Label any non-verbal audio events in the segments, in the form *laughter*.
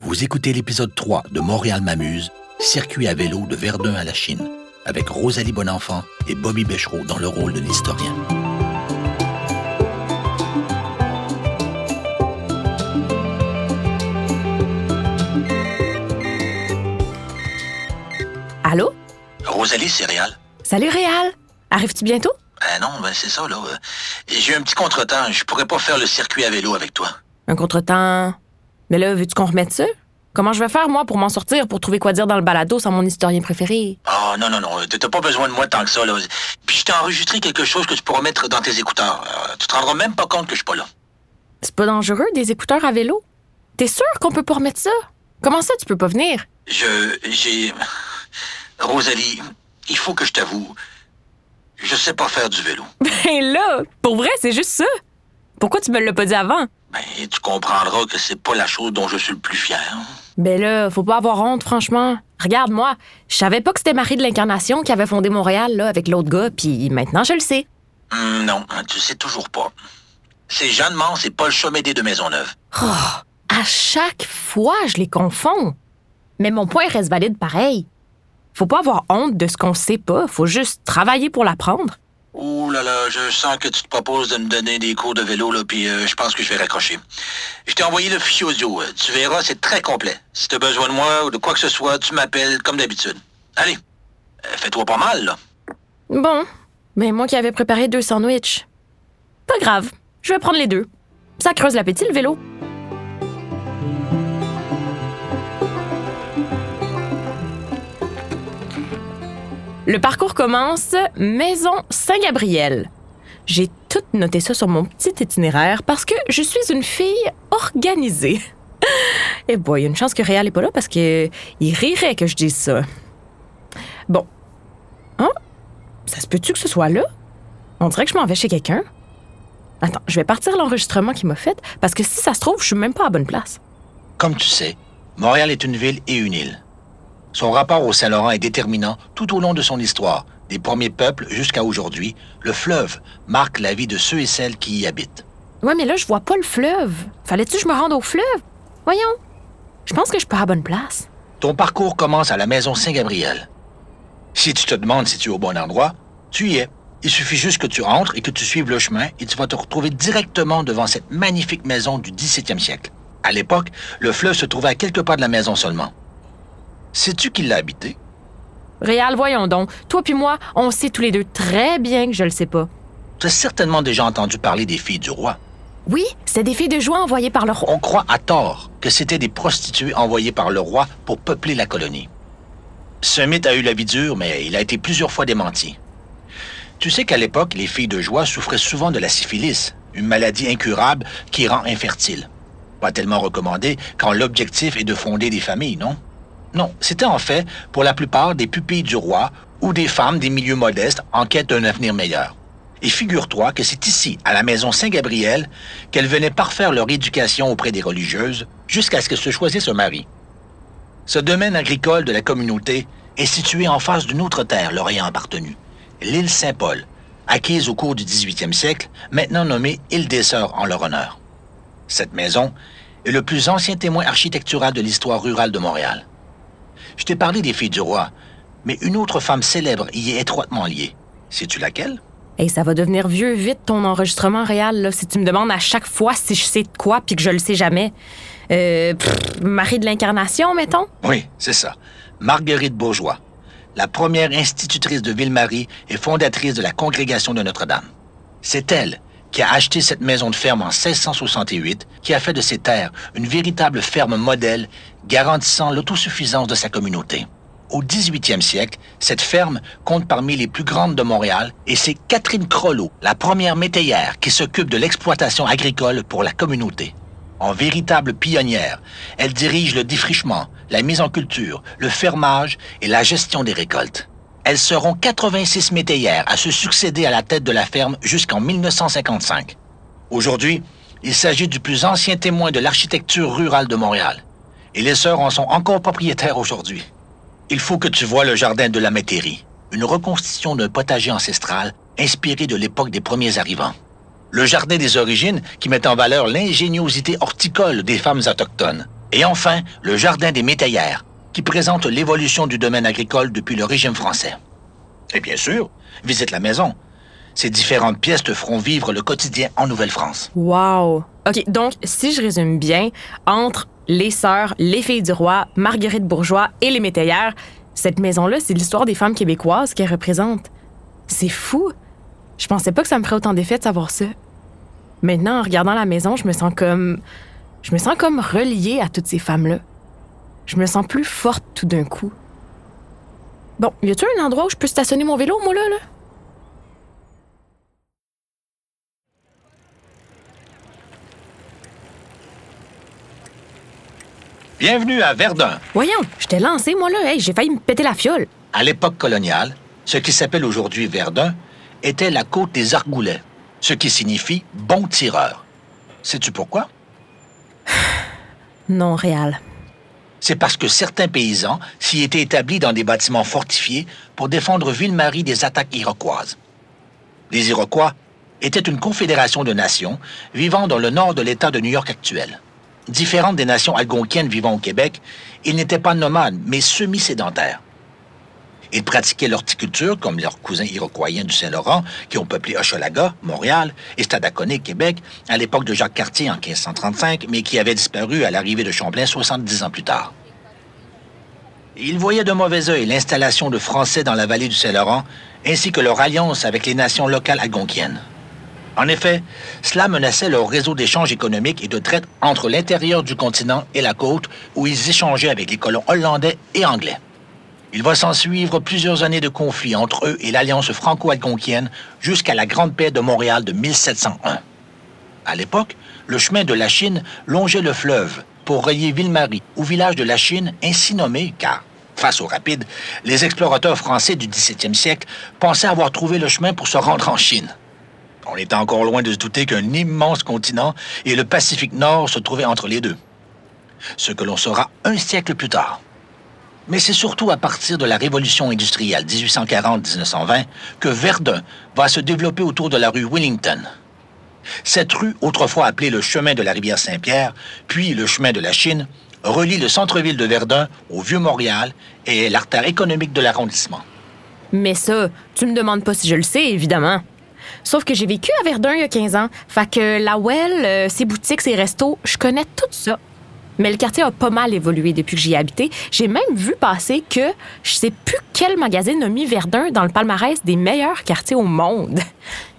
Vous écoutez l'épisode 3 de Montréal m'amuse, circuit à vélo de Verdun à la Chine, avec Rosalie Bonenfant et Bobby Bechereau dans le rôle de l'historien. Allô? Rosalie, c'est Réal. Salut Réal! Arrives-tu bientôt? Ben non, ben c'est ça, là. Euh, J'ai eu un petit contretemps. Je pourrais pas faire le circuit à vélo avec toi. Un contretemps? Mais là, veux-tu qu'on remette ça? Comment je vais faire, moi, pour m'en sortir, pour trouver quoi dire dans le balado sans mon historien préféré? Oh, non, non, non. T'as pas besoin de moi tant que ça, là. Puis je t'ai enregistré quelque chose que tu pourras mettre dans tes écouteurs. Euh, tu te rendras même pas compte que je suis pas là. C'est pas dangereux, des écouteurs à vélo? T'es sûr qu'on peut pas remettre ça? Comment ça, tu peux pas venir? Je. J'ai. Rosalie, il faut que je t'avoue. Je sais pas faire du vélo. *laughs* Ben là, pour vrai, c'est juste ça. Pourquoi tu me l'as pas dit avant? Ben, tu comprendras que c'est pas la chose dont je suis le plus fier. Ben là, faut pas avoir honte, franchement. Regarde, moi, je savais pas que c'était Marie de l'Incarnation qui avait fondé Montréal, là, avec l'autre gars, puis maintenant je le sais. Hum, non, tu sais toujours pas. C'est Jeanne Mance et Paul Chomédé de Maisonneuve. Oh, à chaque fois, je les confonds. Mais mon point reste valide pareil. Faut pas avoir honte de ce qu'on sait pas, faut juste travailler pour l'apprendre. Ouh là là, je sens que tu te proposes de me donner des cours de vélo, là, puis euh, je pense que je vais raccrocher. Je t'ai envoyé le fichier audio. euh, Tu verras, c'est très complet. Si t'as besoin de moi ou de quoi que ce soit, tu m'appelles comme d'habitude. Allez, euh, fais-toi pas mal, là. Bon, mais moi qui avais préparé deux sandwichs. Pas grave, je vais prendre les deux. Ça creuse l'appétit, le vélo. Le parcours commence Maison Saint-Gabriel. J'ai tout noté ça sur mon petit itinéraire parce que je suis une fille organisée. *laughs* Et boy, il y a une chance que Réal est pas là parce que il rirait que je dise ça. Bon. Hein? Ça se peut-tu que ce soit là? On dirait que je m'en vais chez quelqu'un. Attends, je vais partir l'enregistrement qu'il m'a fait parce que si ça se trouve, je suis même pas à bonne place. Comme tu sais, Montréal est une ville et une île. Son rapport au Saint-Laurent est déterminant tout au long de son histoire. Des premiers peuples jusqu'à aujourd'hui, le fleuve marque la vie de ceux et celles qui y habitent. Ouais, mais là, je vois pas le fleuve. Fallait-tu que je me rende au fleuve? Voyons. Je pense que je suis pas à bonne place. Ton parcours commence à la maison Saint-Gabriel. Si tu te demandes si tu es au bon endroit, tu y es. Il suffit juste que tu entres et que tu suives le chemin et tu vas te retrouver directement devant cette magnifique maison du 17e siècle. À l'époque, le fleuve se trouvait à quelques pas de la maison seulement. Sais-tu qui l'a habité? Réal, voyons donc. Toi puis moi, on sait tous les deux très bien que je le sais pas. Tu as certainement déjà entendu parler des filles du roi. Oui, c'est des filles de joie envoyées par le roi. On croit à tort que c'était des prostituées envoyées par le roi pour peupler la colonie. Ce mythe a eu la vie dure, mais il a été plusieurs fois démenti. Tu sais qu'à l'époque, les filles de joie souffraient souvent de la syphilis, une maladie incurable qui rend infertile. Pas tellement recommandée quand l'objectif est de fonder des familles, non? Non, c'était en fait, pour la plupart, des pupilles du roi ou des femmes des milieux modestes en quête d'un avenir meilleur. Et figure-toi que c'est ici, à la maison Saint-Gabriel, qu'elles venaient parfaire leur éducation auprès des religieuses jusqu'à ce qu'elles se choisissent un mari. Ce domaine agricole de la communauté est situé en face d'une autre terre leur ayant appartenu, l'île Saint-Paul, acquise au cours du 18e siècle, maintenant nommée île des Sœurs en leur honneur. Cette maison est le plus ancien témoin architectural de l'histoire rurale de Montréal. Je t'ai parlé des filles du roi, mais une autre femme célèbre y est étroitement liée. Sais-tu laquelle? Hey, ça va devenir vieux vite ton enregistrement réel là, si tu me demandes à chaque fois si je sais de quoi puis que je le sais jamais. Euh, pff, Marie de l'Incarnation, mettons? Oui, c'est ça. Marguerite Bourgeois, la première institutrice de Ville-Marie et fondatrice de la Congrégation de Notre-Dame. C'est elle qui a acheté cette maison de ferme en 1668, qui a fait de ces terres une véritable ferme modèle garantissant l'autosuffisance de sa communauté. Au 18e siècle, cette ferme compte parmi les plus grandes de Montréal et c'est Catherine Crollo, la première métayère, qui s'occupe de l'exploitation agricole pour la communauté. En véritable pionnière, elle dirige le défrichement, la mise en culture, le fermage et la gestion des récoltes. Elles seront 86 métayères à se succéder à la tête de la ferme jusqu'en 1955. Aujourd'hui, il s'agit du plus ancien témoin de l'architecture rurale de Montréal. Et les sœurs en sont encore propriétaires aujourd'hui. Il faut que tu vois le jardin de la métairie, une reconstitution d'un potager ancestral inspiré de l'époque des premiers arrivants. Le jardin des origines qui met en valeur l'ingéniosité horticole des femmes autochtones. Et enfin, le Jardin des métayères, qui présente l'évolution du domaine agricole depuis le régime français. Et bien sûr, visite la maison. Ces différentes pièces te feront vivre le quotidien en Nouvelle-France. Wow! OK, donc, si je résume bien, entre les sœurs, les filles du roi, Marguerite Bourgeois et les métayères, cette maison-là, c'est l'histoire des femmes québécoises qu'elle représente. C'est fou! Je pensais pas que ça me ferait autant d'effet de savoir ça. Maintenant, en regardant la maison, je me sens comme. Je me sens comme reliée à toutes ces femmes-là. Je me sens plus forte tout d'un coup. Bon, y a-t-il un endroit où je peux stationner mon vélo, moi, là? là? Bienvenue à Verdun. Voyons, je t'ai lancé, moi, là. Hey, j'ai failli me péter la fiole. À l'époque coloniale, ce qui s'appelle aujourd'hui Verdun était la côte des Argoulets, ce qui signifie bon tireur. Sais-tu pourquoi? *sighs* Non, réal. C'est parce que certains paysans s'y étaient établis dans des bâtiments fortifiés pour défendre Ville-Marie des attaques iroquoises. Les Iroquois étaient une confédération de nations vivant dans le nord de l'État de New York actuel. Différentes des nations algonquiennes vivant au Québec, ils n'étaient pas nomades, mais semi-sédentaires. Ils pratiquaient l'horticulture comme leurs cousins iroquoiens du Saint-Laurent, qui ont peuplé Hochelaga, Montréal et Stadaconé, Québec, à l'époque de Jacques Cartier en 1535, mais qui avaient disparu à l'arrivée de Champlain 70 ans plus tard. Ils voyaient de mauvais œil l'installation de Français dans la vallée du Saint-Laurent, ainsi que leur alliance avec les nations locales algonquiennes. En effet, cela menaçait leur réseau d'échanges économiques et de traite entre l'intérieur du continent et la côte, où ils échangeaient avec les colons hollandais et anglais. Il va s'en suivre plusieurs années de conflits entre eux et l'Alliance franco-algonquienne jusqu'à la Grande Paix de Montréal de 1701. À l'époque, le chemin de la Chine longeait le fleuve pour relier Ville-Marie au village de la Chine, ainsi nommé car, face aux rapides, les explorateurs français du 17e siècle pensaient avoir trouvé le chemin pour se rendre en Chine. On était encore loin de se douter qu'un immense continent et le Pacifique Nord se trouvaient entre les deux. Ce que l'on saura un siècle plus tard. Mais c'est surtout à partir de la révolution industrielle 1840-1920 que Verdun va se développer autour de la rue Wellington. Cette rue, autrefois appelée le chemin de la rivière Saint-Pierre, puis le chemin de la Chine, relie le centre-ville de Verdun au Vieux-Montréal et est l'artère économique de l'arrondissement. Mais ça, tu me demandes pas si je le sais, évidemment. Sauf que j'ai vécu à Verdun il y a 15 ans. Fait que la Well, euh, ses boutiques, ses restos, je connais tout ça. Mais le quartier a pas mal évolué depuis que j'y ai habité. J'ai même vu passer que je sais plus quel magazine a mis Verdun dans le palmarès des meilleurs quartiers au monde. *laughs*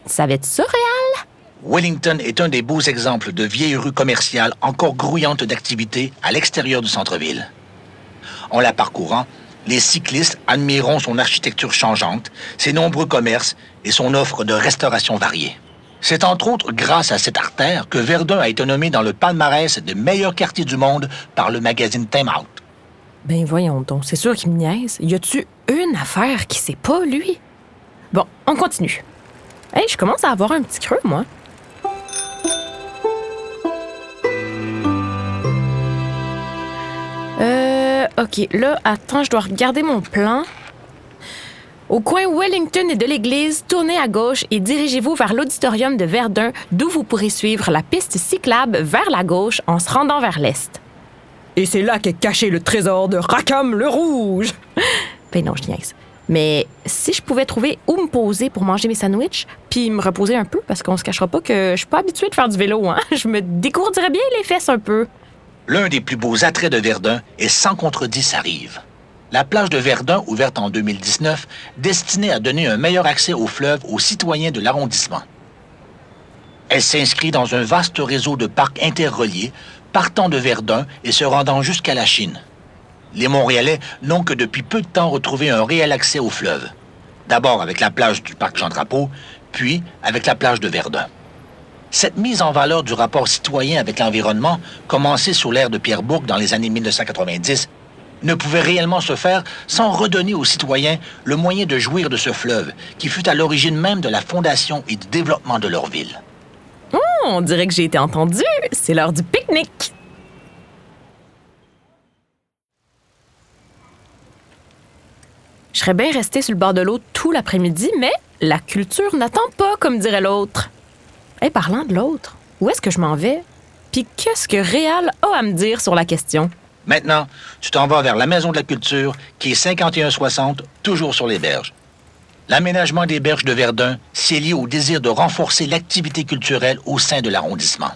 Tu savais ça, Réal? Wellington est un des beaux exemples de vieille rue commerciale encore grouillante d'activité à l'extérieur du centre-ville. En la parcourant, les cyclistes admireront son architecture changeante, ses nombreux commerces et son offre de restauration variée. C'est entre autres grâce à cette artère que Verdun a été nommé dans le palmarès des meilleurs quartiers du monde par le magazine Time Out. Ben voyons donc, c'est sûr qu'il me niaise. Y a-tu une affaire qui sait pas, lui? Bon, on continue. Hey, je commence à avoir un petit creux, moi. Euh, ok, là, attends, je dois regarder mon plan. Au coin Wellington et de l'église, tournez à gauche et dirigez-vous vers l'auditorium de Verdun, d'où vous pourrez suivre la piste cyclable vers la gauche en se rendant vers l'est. Et c'est là qu'est caché le trésor de Rackham le Rouge! *laughs* ben non, je niaise. Mais si je pouvais trouver où me poser pour manger mes sandwichs, puis me reposer un peu, parce qu'on se cachera pas que je suis pas habituée de faire du vélo, hein? *laughs* Je me décourdirais bien les fesses un peu. L'un des plus beaux attraits de Verdun est sans contredit sa rive. La plage de Verdun, ouverte en 2019, destinée à donner un meilleur accès au fleuve aux citoyens de l'arrondissement. Elle s'inscrit dans un vaste réseau de parcs interreliés partant de Verdun et se rendant jusqu'à la Chine. Les Montréalais n'ont que depuis peu de temps retrouvé un réel accès au fleuve. D'abord avec la plage du parc Jean-Drapeau, puis avec la plage de Verdun. Cette mise en valeur du rapport citoyen avec l'environnement, commencée sous l'ère de Pierre Bourque dans les années 1990, ne pouvait réellement se faire sans redonner aux citoyens le moyen de jouir de ce fleuve, qui fut à l'origine même de la fondation et du développement de leur ville. Oh, on dirait que j'ai été entendu. C'est l'heure du pique-nique. Je serais bien restée sur le bord de l'eau tout l'après-midi, mais la culture n'attend pas, comme dirait l'autre. Et parlant de l'autre, où est-ce que je m'en vais? Puis qu'est-ce que Réal a à me dire sur la question? Maintenant, tu t'en vas vers la Maison de la Culture, qui est 5160, toujours sur les berges. L'aménagement des berges de Verdun, c'est lié au désir de renforcer l'activité culturelle au sein de l'arrondissement.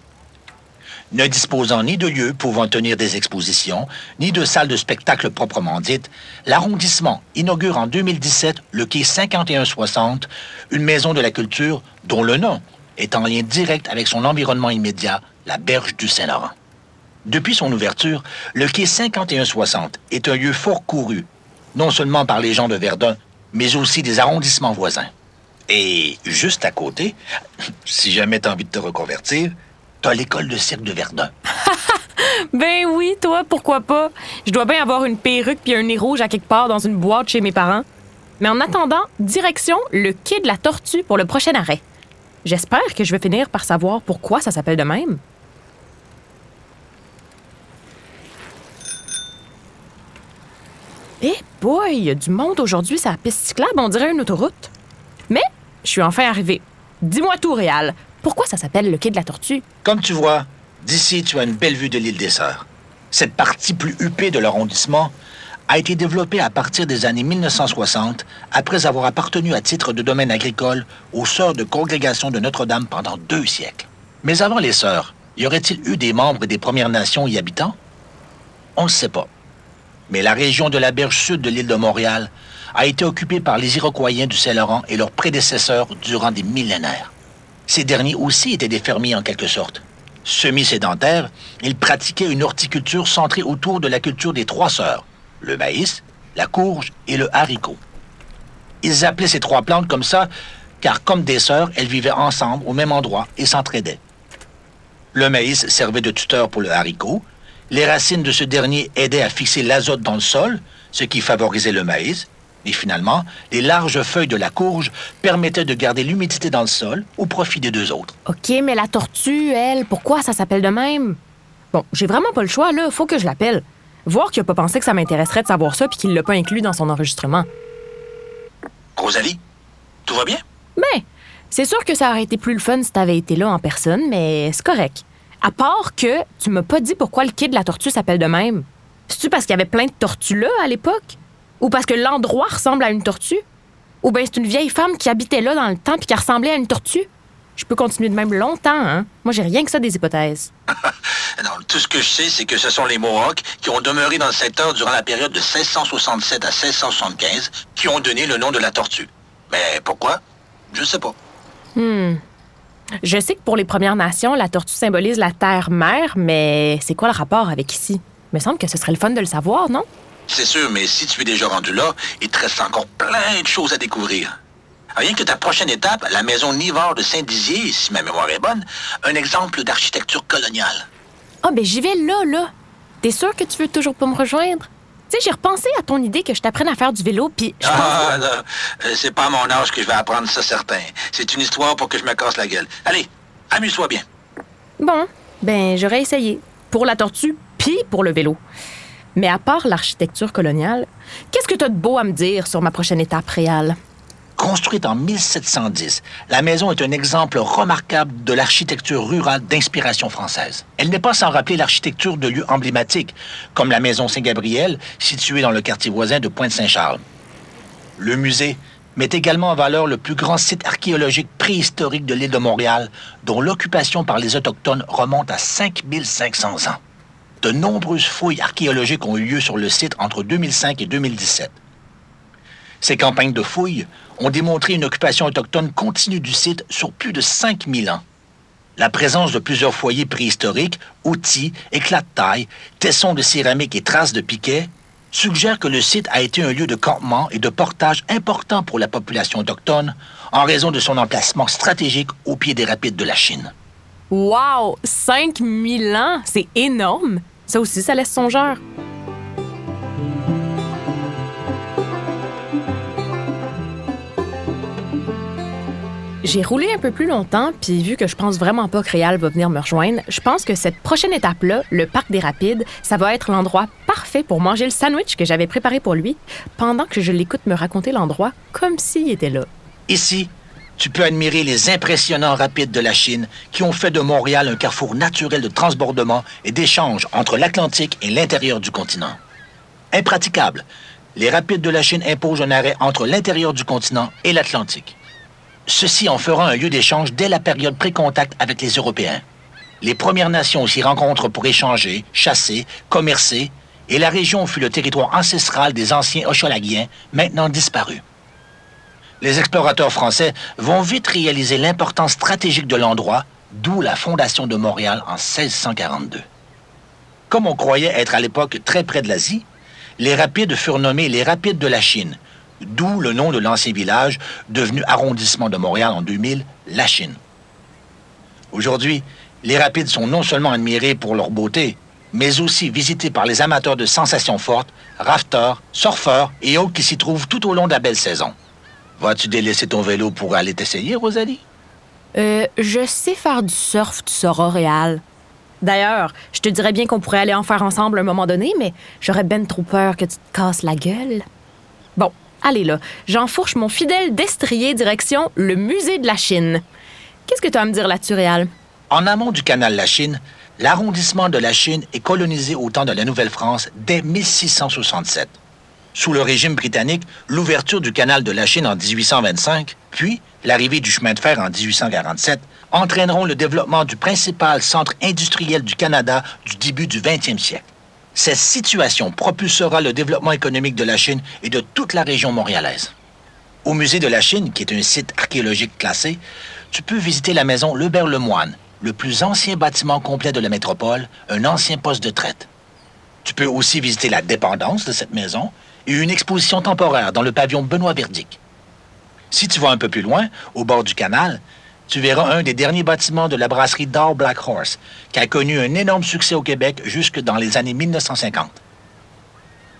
Ne disposant ni de lieux pouvant tenir des expositions, ni de salles de spectacle proprement dites, l'arrondissement inaugure en 2017 le quai 5160, une maison de la culture dont le nom est en lien direct avec son environnement immédiat, la berge du Saint-Laurent. Depuis son ouverture, le quai 5160 est un lieu fort couru, non seulement par les gens de Verdun, mais aussi des arrondissements voisins. Et juste à côté, *laughs* si jamais tu as envie de te reconvertir, T'as l'école de cirque de Verdun. *laughs* ben oui, toi, pourquoi pas? Je dois bien avoir une perruque puis un nez rouge à quelque part dans une boîte chez mes parents. Mais en attendant, direction le quai de la Tortue pour le prochain arrêt. J'espère que je vais finir par savoir pourquoi ça s'appelle de même. Eh boy, il y a du monde aujourd'hui sur la piste cyclable, on dirait une autoroute. Mais je suis enfin arrivée. Dis-moi tout, Réal. Pourquoi ça s'appelle le quai de la Tortue? Comme tu vois, d'ici, tu as une belle vue de l'île des Sœurs. Cette partie plus huppée de l'arrondissement a été développée à partir des années 1960, après avoir appartenu à titre de domaine agricole aux Sœurs de Congrégation de Notre-Dame pendant deux siècles. Mais avant les Sœurs, y aurait-il eu des membres des Premières Nations y habitant? On ne sait pas. Mais la région de la berge sud de l'île de Montréal a été occupée par les Iroquois du Saint-Laurent et leurs prédécesseurs durant des millénaires. Ces derniers aussi étaient des fermiers en quelque sorte. Semi-sédentaires, ils pratiquaient une horticulture centrée autour de la culture des trois sœurs, le maïs, la courge et le haricot. Ils appelaient ces trois plantes comme ça car comme des sœurs, elles vivaient ensemble au même endroit et s'entraidaient. Le maïs servait de tuteur pour le haricot. Les racines de ce dernier aidaient à fixer l'azote dans le sol, ce qui favorisait le maïs, et finalement, les larges feuilles de la courge permettaient de garder l'humidité dans le sol au profit des deux autres. OK, mais la tortue, elle, pourquoi ça s'appelle de même? Bon, j'ai vraiment pas le choix, là. Faut que je l'appelle. Voir qu'il a pas pensé que ça m'intéresserait de savoir ça puis qu'il l'a pas inclus dans son enregistrement. Rosalie, tout va bien? Ben, c'est sûr que ça aurait été plus le fun si t'avais été là en personne, mais c'est correct. À part que tu m'as pas dit pourquoi le quai de la tortue s'appelle de même. C'est-tu parce qu'il y avait plein de tortues là à l'époque? Ou parce que l'endroit ressemble à une tortue? Ou bien c'est une vieille femme qui habitait là dans le temps puis qui ressemblait à une tortue? Je peux continuer de même longtemps, hein? Moi, j'ai rien que ça des hypothèses. *laughs* non, tout ce que je sais, c'est que ce sont les Mohawks qui ont demeuré dans le secteur durant la période de 1667 à 1675 qui ont donné le nom de la tortue. Mais pourquoi? Je sais pas. Hmm. Je sais que pour les Premières Nations, la tortue symbolise la terre-mère, mais c'est quoi le rapport avec ici? Il me semble que ce serait le fun de le savoir, non? C'est sûr, mais si tu es déjà rendu là, il te reste encore plein de choses à découvrir. Rien que ta prochaine étape, la maison Nivard de Saint-Dizier, si ma mémoire est bonne, un exemple d'architecture coloniale. Ah, ben j'y vais là, là. T'es sûr que tu veux toujours pas me rejoindre? Sais, j'ai repensé à ton idée que je t'apprenne à faire du vélo, puis je Ah, non, euh, c'est pas à mon âge que je vais apprendre ça, certain. C'est une histoire pour que je me casse la gueule. Allez, amuse-toi bien. Bon, ben j'aurais essayé. Pour la tortue, puis pour le vélo. Mais à part l'architecture coloniale, qu'est-ce que tu as de beau à me dire sur ma prochaine étape réelle? Construite en 1710, la maison est un exemple remarquable de l'architecture rurale d'inspiration française. Elle n'est pas sans rappeler l'architecture de lieux emblématiques, comme la maison Saint-Gabriel, située dans le quartier voisin de Pointe-Saint-Charles. Le musée met également en valeur le plus grand site archéologique préhistorique de l'île de Montréal, dont l'occupation par les Autochtones remonte à 5500 ans de nombreuses fouilles archéologiques ont eu lieu sur le site entre 2005 et 2017. Ces campagnes de fouilles ont démontré une occupation autochtone continue du site sur plus de 5000 ans. La présence de plusieurs foyers préhistoriques, outils, éclats de taille, tessons de céramique et traces de piquets suggère que le site a été un lieu de campement et de portage important pour la population autochtone en raison de son emplacement stratégique au pied des rapides de la Chine. Wow! 5000 ans! C'est énorme! Ça aussi, ça laisse songeur. J'ai roulé un peu plus longtemps, puis vu que je pense vraiment pas que Réal va venir me rejoindre, je pense que cette prochaine étape-là, le parc des Rapides, ça va être l'endroit parfait pour manger le sandwich que j'avais préparé pour lui, pendant que je l'écoute me raconter l'endroit comme s'il était là. Ici, tu peux admirer les impressionnants rapides de la Chine qui ont fait de Montréal un carrefour naturel de transbordement et d'échange entre l'Atlantique et l'intérieur du continent. Impraticable, les rapides de la Chine imposent un arrêt entre l'intérieur du continent et l'Atlantique. Ceci en fera un lieu d'échange dès la période pré-contact avec les Européens. Les Premières Nations s'y rencontrent pour échanger, chasser, commercer, et la région fut le territoire ancestral des anciens Hochelagiens, maintenant disparus. Les explorateurs français vont vite réaliser l'importance stratégique de l'endroit, d'où la fondation de Montréal en 1642. Comme on croyait être à l'époque très près de l'Asie, les rapides furent nommés les rapides de la Chine, d'où le nom de l'ancien village, devenu arrondissement de Montréal en 2000, la Chine. Aujourd'hui, les rapides sont non seulement admirés pour leur beauté, mais aussi visités par les amateurs de sensations fortes, rafteurs, surfeurs et autres qui s'y trouvent tout au long de la belle saison. Vas-tu délaisser ton vélo pour aller t'essayer, Rosalie? Euh, je sais faire du surf, tu sauras, Réal. D'ailleurs, je te dirais bien qu'on pourrait aller en faire ensemble à un moment donné, mais j'aurais ben trop peur que tu te casses la gueule. Bon, allez là, j'enfourche mon fidèle destrier direction le musée de la Chine. Qu'est-ce que tu as à me dire là-dessus? En amont du canal La Chine, l'arrondissement de la Chine est colonisé au temps de la Nouvelle-France dès 1667. Sous le régime britannique, l'ouverture du canal de la Chine en 1825, puis l'arrivée du chemin de fer en 1847, entraîneront le développement du principal centre industriel du Canada du début du 20e siècle. Cette situation propulsera le développement économique de la Chine et de toute la région montréalaise. Au musée de la Chine, qui est un site archéologique classé, tu peux visiter la maison Lebert-Lemoine, le plus ancien bâtiment complet de la métropole, un ancien poste de traite. Tu peux aussi visiter la dépendance de cette maison et une exposition temporaire dans le pavillon Benoît Verdic. Si tu vas un peu plus loin, au bord du canal, tu verras un des derniers bâtiments de la brasserie Dow Black Horse, qui a connu un énorme succès au Québec jusque dans les années 1950.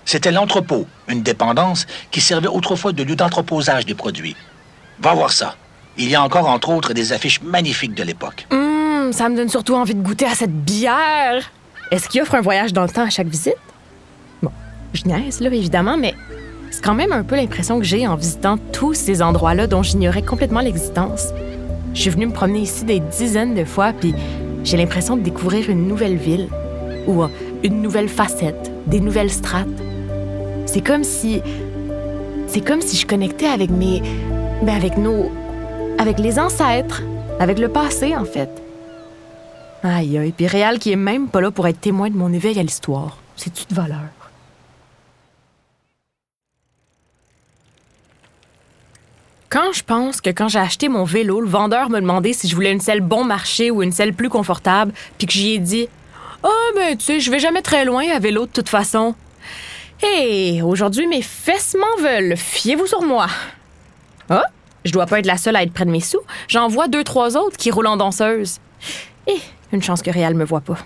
C'était l'entrepôt, une dépendance qui servait autrefois de lieu d'entreposage des produits. Va voir ça. Il y a encore, entre autres, des affiches magnifiques de l'époque. Hum, ça me donne surtout envie de goûter à cette bière. Est-ce qu'il offre un voyage dans le temps à chaque visite? Bon, je niaise, là, évidemment, mais c'est quand même un peu l'impression que j'ai en visitant tous ces endroits-là dont j'ignorais complètement l'existence. Je suis venue me promener ici des dizaines de fois, puis j'ai l'impression de découvrir une nouvelle ville, ou euh, une nouvelle facette, des nouvelles strates. C'est comme si. C'est comme si je connectais avec mes. Ben avec nos. Avec les ancêtres, avec le passé, en fait. Aïe, aïe, puis Réal qui est même pas là pour être témoin de mon éveil à l'histoire. C'est-tu de valeur? Quand je pense que quand j'ai acheté mon vélo, le vendeur me demandait si je voulais une selle bon marché ou une selle plus confortable, puis que j'y ai dit Ah, oh, ben, tu sais, je vais jamais très loin à vélo de toute façon. Hé, aujourd'hui, mes fesses m'en veulent. Fiez-vous sur moi. Oh, je dois pas être la seule à être près de mes sous. J'en vois deux, trois autres qui roulent en danseuse. Eh, une chance que Réal me voit pas.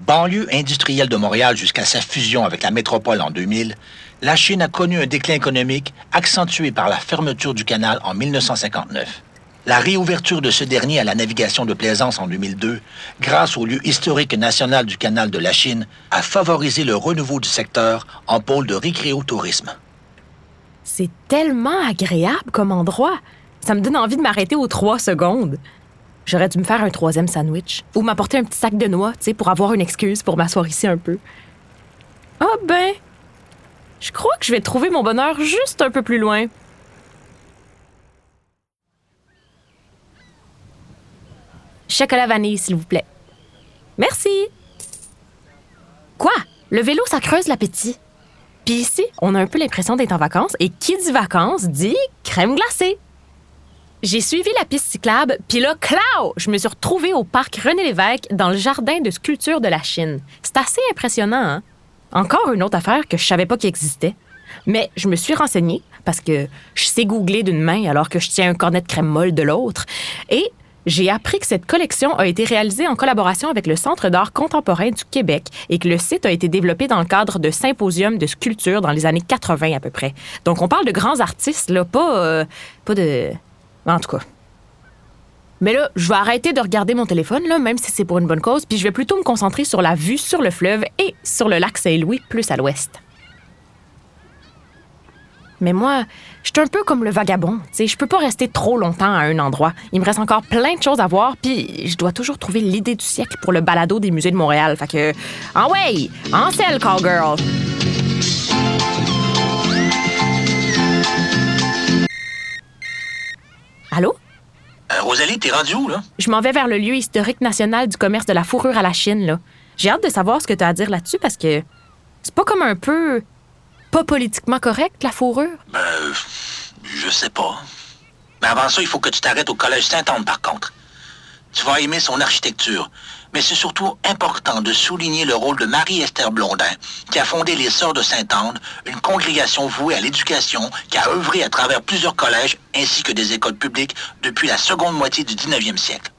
Banlieue industrielle de Montréal jusqu'à sa fusion avec la métropole en 2000, la Chine a connu un déclin économique accentué par la fermeture du canal en 1959. La réouverture de ce dernier à la navigation de plaisance en 2002, grâce au lieu historique national du canal de la Chine, a favorisé le renouveau du secteur en pôle de récréotourisme. C'est tellement agréable comme endroit. Ça me donne envie de m'arrêter aux trois secondes. J'aurais dû me faire un troisième sandwich ou m'apporter un petit sac de noix, tu sais, pour avoir une excuse pour m'asseoir ici un peu. Ah ben, je crois que je vais trouver mon bonheur juste un peu plus loin. Chocolat vanille, s'il vous plaît. Merci. Quoi? Le vélo, ça creuse l'appétit. Puis ici, on a un peu l'impression d'être en vacances, et qui dit vacances dit crème glacée. J'ai suivi la piste cyclable, puis là, clau! Je me suis retrouvée au parc René Lévesque dans le jardin de sculpture de la Chine. C'est assez impressionnant, hein? Encore une autre affaire que je savais pas qu'il existait. Mais je me suis renseignée parce que je sais googler d'une main alors que je tiens un cornet de crème molle de l'autre. Et j'ai appris que cette collection a été réalisée en collaboration avec le Centre d'art contemporain du Québec et que le site a été développé dans le cadre de symposiums de sculpture dans les années 80 à peu près. Donc on parle de grands artistes, là, pas, euh, pas de... En tout cas. Mais là, je vais arrêter de regarder mon téléphone, même si c'est pour une bonne cause, puis je vais plutôt me concentrer sur la vue sur le fleuve et sur le lac Saint-Louis, plus à l'ouest. Mais moi, je suis un peu comme le vagabond. Tu sais, je peux pas rester trop longtemps à un endroit. Il me reste encore plein de choses à voir, puis je dois toujours trouver l'idée du siècle pour le balado des musées de Montréal. Fait que, ah ouais, en selle, cowgirl. Allô? Rosalie, t'es rendue où, là? Je m'en vais vers le lieu historique national du commerce de la fourrure à la Chine, là. J'ai hâte de savoir ce que tu as à dire là-dessus parce que c'est pas comme un peu pas politiquement correct, la fourrure? Ben, je sais pas. Mais avant ça, il faut que tu t'arrêtes au Collège Saint-Anne, par contre. Tu vas aimer son architecture. Mais c'est surtout important de souligner le rôle de Marie-Esther Blondin, qui a fondé les Sœurs de Sainte-Anne, une congrégation vouée à l'éducation qui a œuvré à travers plusieurs collèges ainsi que des écoles publiques depuis la seconde moitié du 19e siècle.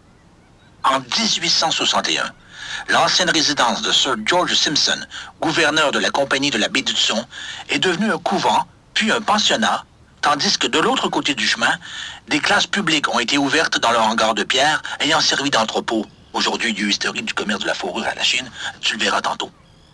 En 1861, l'ancienne résidence de Sir George Simpson, gouverneur de la Compagnie de la baie est devenue un couvent, puis un pensionnat, tandis que de l'autre côté du chemin, des classes publiques ont été ouvertes dans le hangar de pierre ayant servi d'entrepôt. Aujourd'hui, lieu historique du commerce de la fourrure à la Chine, tu le verras tantôt.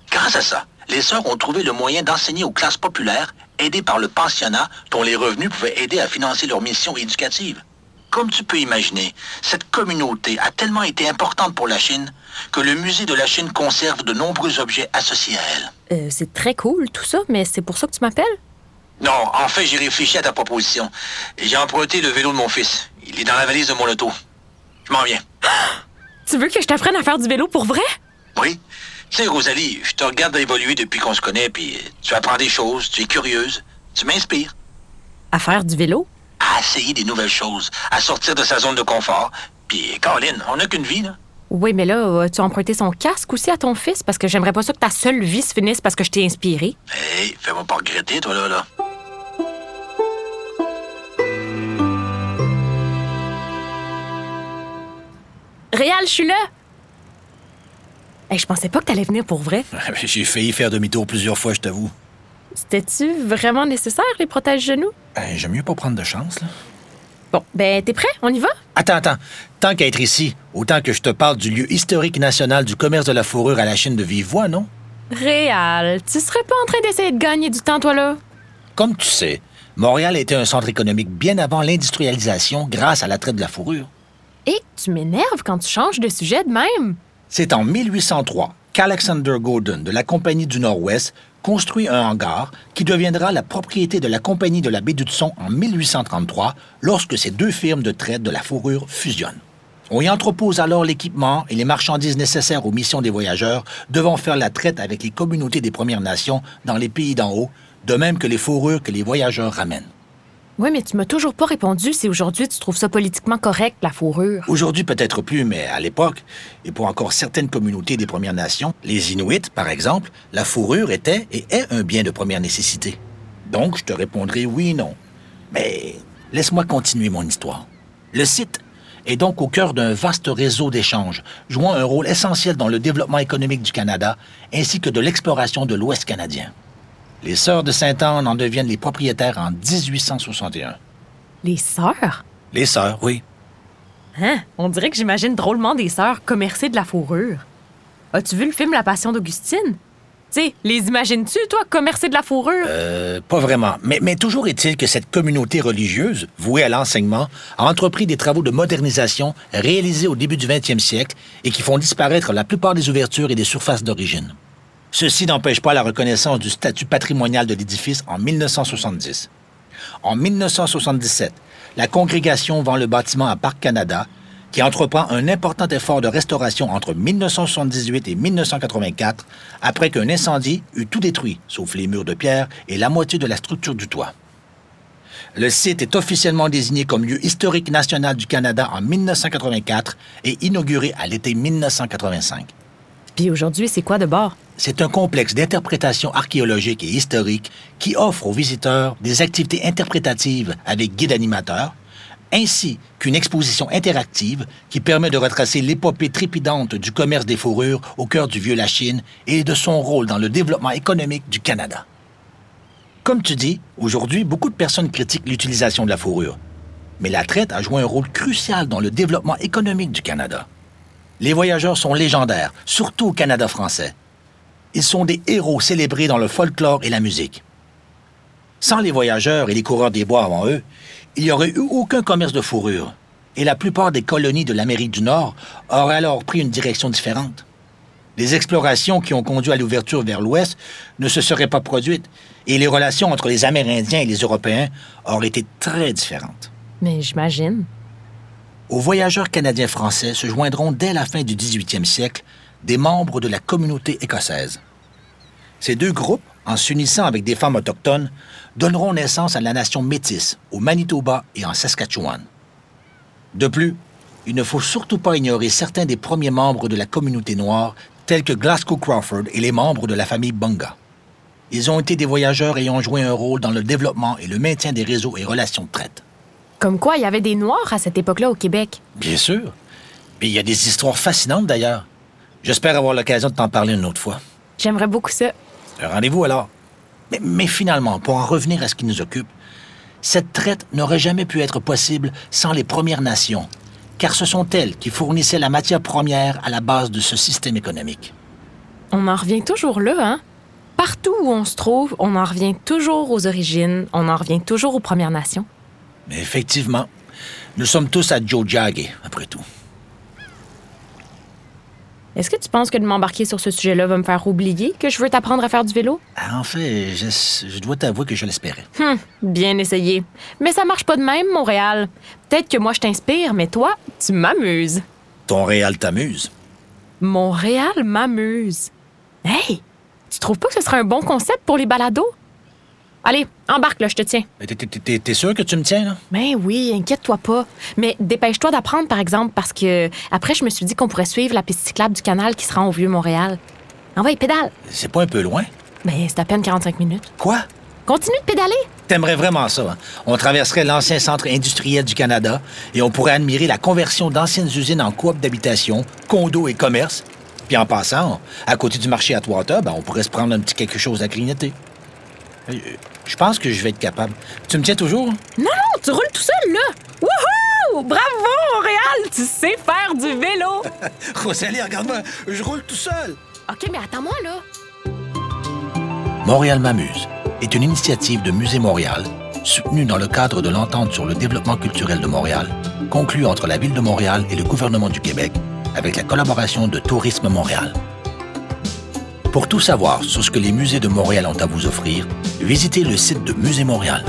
Grâce à ça, les sœurs ont trouvé le moyen d'enseigner aux classes populaires, aidées par le pensionnat dont les revenus pouvaient aider à financer leur mission éducative. Comme tu peux imaginer, cette communauté a tellement été importante pour la Chine que le musée de la Chine conserve de nombreux objets associés à elle. Euh, c'est très cool tout ça, mais c'est pour ça que tu m'appelles? Non, en fait, j'ai réfléchi à ta proposition. J'ai emprunté le vélo de mon fils. Il est dans la valise de mon auto. Je m'en viens. *gasps* Tu veux que je t'apprenne à faire du vélo pour vrai? Oui. Tu sais, Rosalie, je te regarde évoluer depuis qu'on se connaît, puis tu apprends des choses, tu es curieuse, tu m'inspires. À faire du vélo? À essayer des nouvelles choses, à sortir de sa zone de confort. Puis, Caroline, on n'a qu'une vie, là. Oui, mais là, tu as emprunté son casque aussi à ton fils? Parce que j'aimerais pas ça que ta seule vie se finisse parce que je t'ai inspiré. Hé, fais-moi pas regretter, toi, là, là. Réal, je suis là! Hey, je pensais pas que t'allais venir pour vrai. *laughs* J'ai failli faire demi-tour plusieurs fois, je t'avoue. C'était-tu vraiment nécessaire, les protèges-genoux? Ben, J'aime mieux pas prendre de chance, là. Bon, ben, t'es prêt? On y va? Attends, attends. Tant qu'à être ici, autant que je te parle du lieu historique national du commerce de la fourrure à la Chine de vive voix, non? Réal, tu serais pas en train d'essayer de gagner du temps, toi, là? Comme tu sais, Montréal était un centre économique bien avant l'industrialisation grâce à la traite de la fourrure. Et tu m'énerves quand tu changes de sujet de même. C'est en 1803 qu'Alexander Gordon de la Compagnie du Nord-Ouest construit un hangar qui deviendra la propriété de la Compagnie de la baie d'Hudson en 1833 lorsque ces deux firmes de traite de la fourrure fusionnent. On y entrepose alors l'équipement et les marchandises nécessaires aux missions des voyageurs devant faire la traite avec les communautés des Premières Nations dans les pays d'en haut, de même que les fourrures que les voyageurs ramènent. Oui, mais tu m'as toujours pas répondu si aujourd'hui tu trouves ça politiquement correct, la fourrure. Aujourd'hui, peut-être plus, mais à l'époque, et pour encore certaines communautés des Premières Nations, les Inuits, par exemple, la fourrure était et est un bien de première nécessité. Donc, je te répondrai oui non. Mais laisse-moi continuer mon histoire. Le site est donc au cœur d'un vaste réseau d'échanges, jouant un rôle essentiel dans le développement économique du Canada, ainsi que de l'exploration de l'Ouest canadien. Les Sœurs de Sainte-Anne en deviennent les propriétaires en 1861. Les sœurs? Les Sœurs, oui. Hein? On dirait que j'imagine drôlement des sœurs commercer de la fourrure. As-tu vu le film La Passion d'Augustine? Tu sais, les imagines-tu, toi, commercer de la fourrure? Euh, pas vraiment. Mais, mais toujours est-il que cette communauté religieuse, vouée à l'enseignement, a entrepris des travaux de modernisation réalisés au début du 20e siècle et qui font disparaître la plupart des ouvertures et des surfaces d'origine. Ceci n'empêche pas la reconnaissance du statut patrimonial de l'édifice en 1970. En 1977, la congrégation vend le bâtiment à Parc Canada, qui entreprend un important effort de restauration entre 1978 et 1984, après qu'un incendie eut tout détruit, sauf les murs de pierre et la moitié de la structure du toit. Le site est officiellement désigné comme lieu historique national du Canada en 1984 et inauguré à l'été 1985. Puis aujourd'hui, c'est quoi de bord? C'est un complexe d'interprétation archéologique et historique qui offre aux visiteurs des activités interprétatives avec guide animateur, ainsi qu'une exposition interactive qui permet de retracer l'épopée trépidante du commerce des fourrures au cœur du vieux Lachine et de son rôle dans le développement économique du Canada. Comme tu dis, aujourd'hui, beaucoup de personnes critiquent l'utilisation de la fourrure. Mais la traite a joué un rôle crucial dans le développement économique du Canada. Les voyageurs sont légendaires, surtout au Canada français. Ils sont des héros célébrés dans le folklore et la musique. Sans les voyageurs et les coureurs des bois avant eux, il n'y aurait eu aucun commerce de fourrure, et la plupart des colonies de l'Amérique du Nord auraient alors pris une direction différente. Les explorations qui ont conduit à l'ouverture vers l'ouest ne se seraient pas produites, et les relations entre les Amérindiens et les Européens auraient été très différentes. Mais j'imagine. Aux voyageurs canadiens-français se joindront dès la fin du 18e siècle des membres de la communauté écossaise. Ces deux groupes, en s'unissant avec des femmes autochtones, donneront naissance à la nation métisse au Manitoba et en Saskatchewan. De plus, il ne faut surtout pas ignorer certains des premiers membres de la communauté noire, tels que Glasgow Crawford et les membres de la famille Bunga. Ils ont été des voyageurs ayant joué un rôle dans le développement et le maintien des réseaux et relations de traite. Comme quoi, il y avait des Noirs à cette époque-là au Québec. Bien sûr. Et il y a des histoires fascinantes d'ailleurs. J'espère avoir l'occasion de t'en parler une autre fois. J'aimerais beaucoup ça. Rendez-vous alors. Mais, mais, finalement, pour en revenir à ce qui nous occupe, cette traite n'aurait jamais pu être possible sans les Premières Nations, car ce sont elles qui fournissaient la matière première à la base de ce système économique. On en revient toujours là, hein? Partout où on se trouve, on en revient toujours aux origines, on en revient toujours aux Premières Nations. Mais effectivement, nous sommes tous à Joe Jagge, après tout. Est-ce que tu penses que de m'embarquer sur ce sujet-là va me faire oublier que je veux t'apprendre à faire du vélo? Ah, en fait, je, je dois t'avouer que je l'espérais. Hum, bien essayé. Mais ça marche pas de même, Montréal. Peut-être que moi je t'inspire, mais toi, tu m'amuses. Ton Réal t'amuse? Montréal m'amuse. Hey! Tu trouves pas que ce serait un bon concept pour les balados? Allez, embarque, là, je te tiens. T'es sûr que tu me tiens, là? Ben oui, inquiète-toi pas. Mais dépêche-toi d'apprendre, par exemple, parce que après, je me suis dit qu'on pourrait suivre la piste cyclable du canal qui sera au Vieux-Montréal. Envoie, pédale. C'est pas un peu loin? Ben, c'est à peine 45 minutes. Quoi? Continue de pédaler. T'aimerais vraiment ça. Hein? On traverserait l'ancien centre industriel du Canada et on pourrait admirer la conversion d'anciennes usines en coop d'habitation, condos et commerces. Puis en passant, à côté du marché à Atwater, ben, on pourrait se prendre un petit quelque chose à grignoter. Euh, je pense que je vais être capable. Tu me tiens toujours? Non, non, tu roules tout seul, là. Wouhou! Bravo, Montréal! Tu sais faire du vélo! *laughs* Rosalie, regarde-moi, je roule tout seul. OK, mais attends-moi, là. Montréal m'amuse est une initiative de Musée Montréal, soutenue dans le cadre de l'entente sur le développement culturel de Montréal, conclue entre la Ville de Montréal et le gouvernement du Québec, avec la collaboration de Tourisme Montréal. Pour tout savoir sur ce que les musées de Montréal ont à vous offrir, visitez le site de Musée Montréal.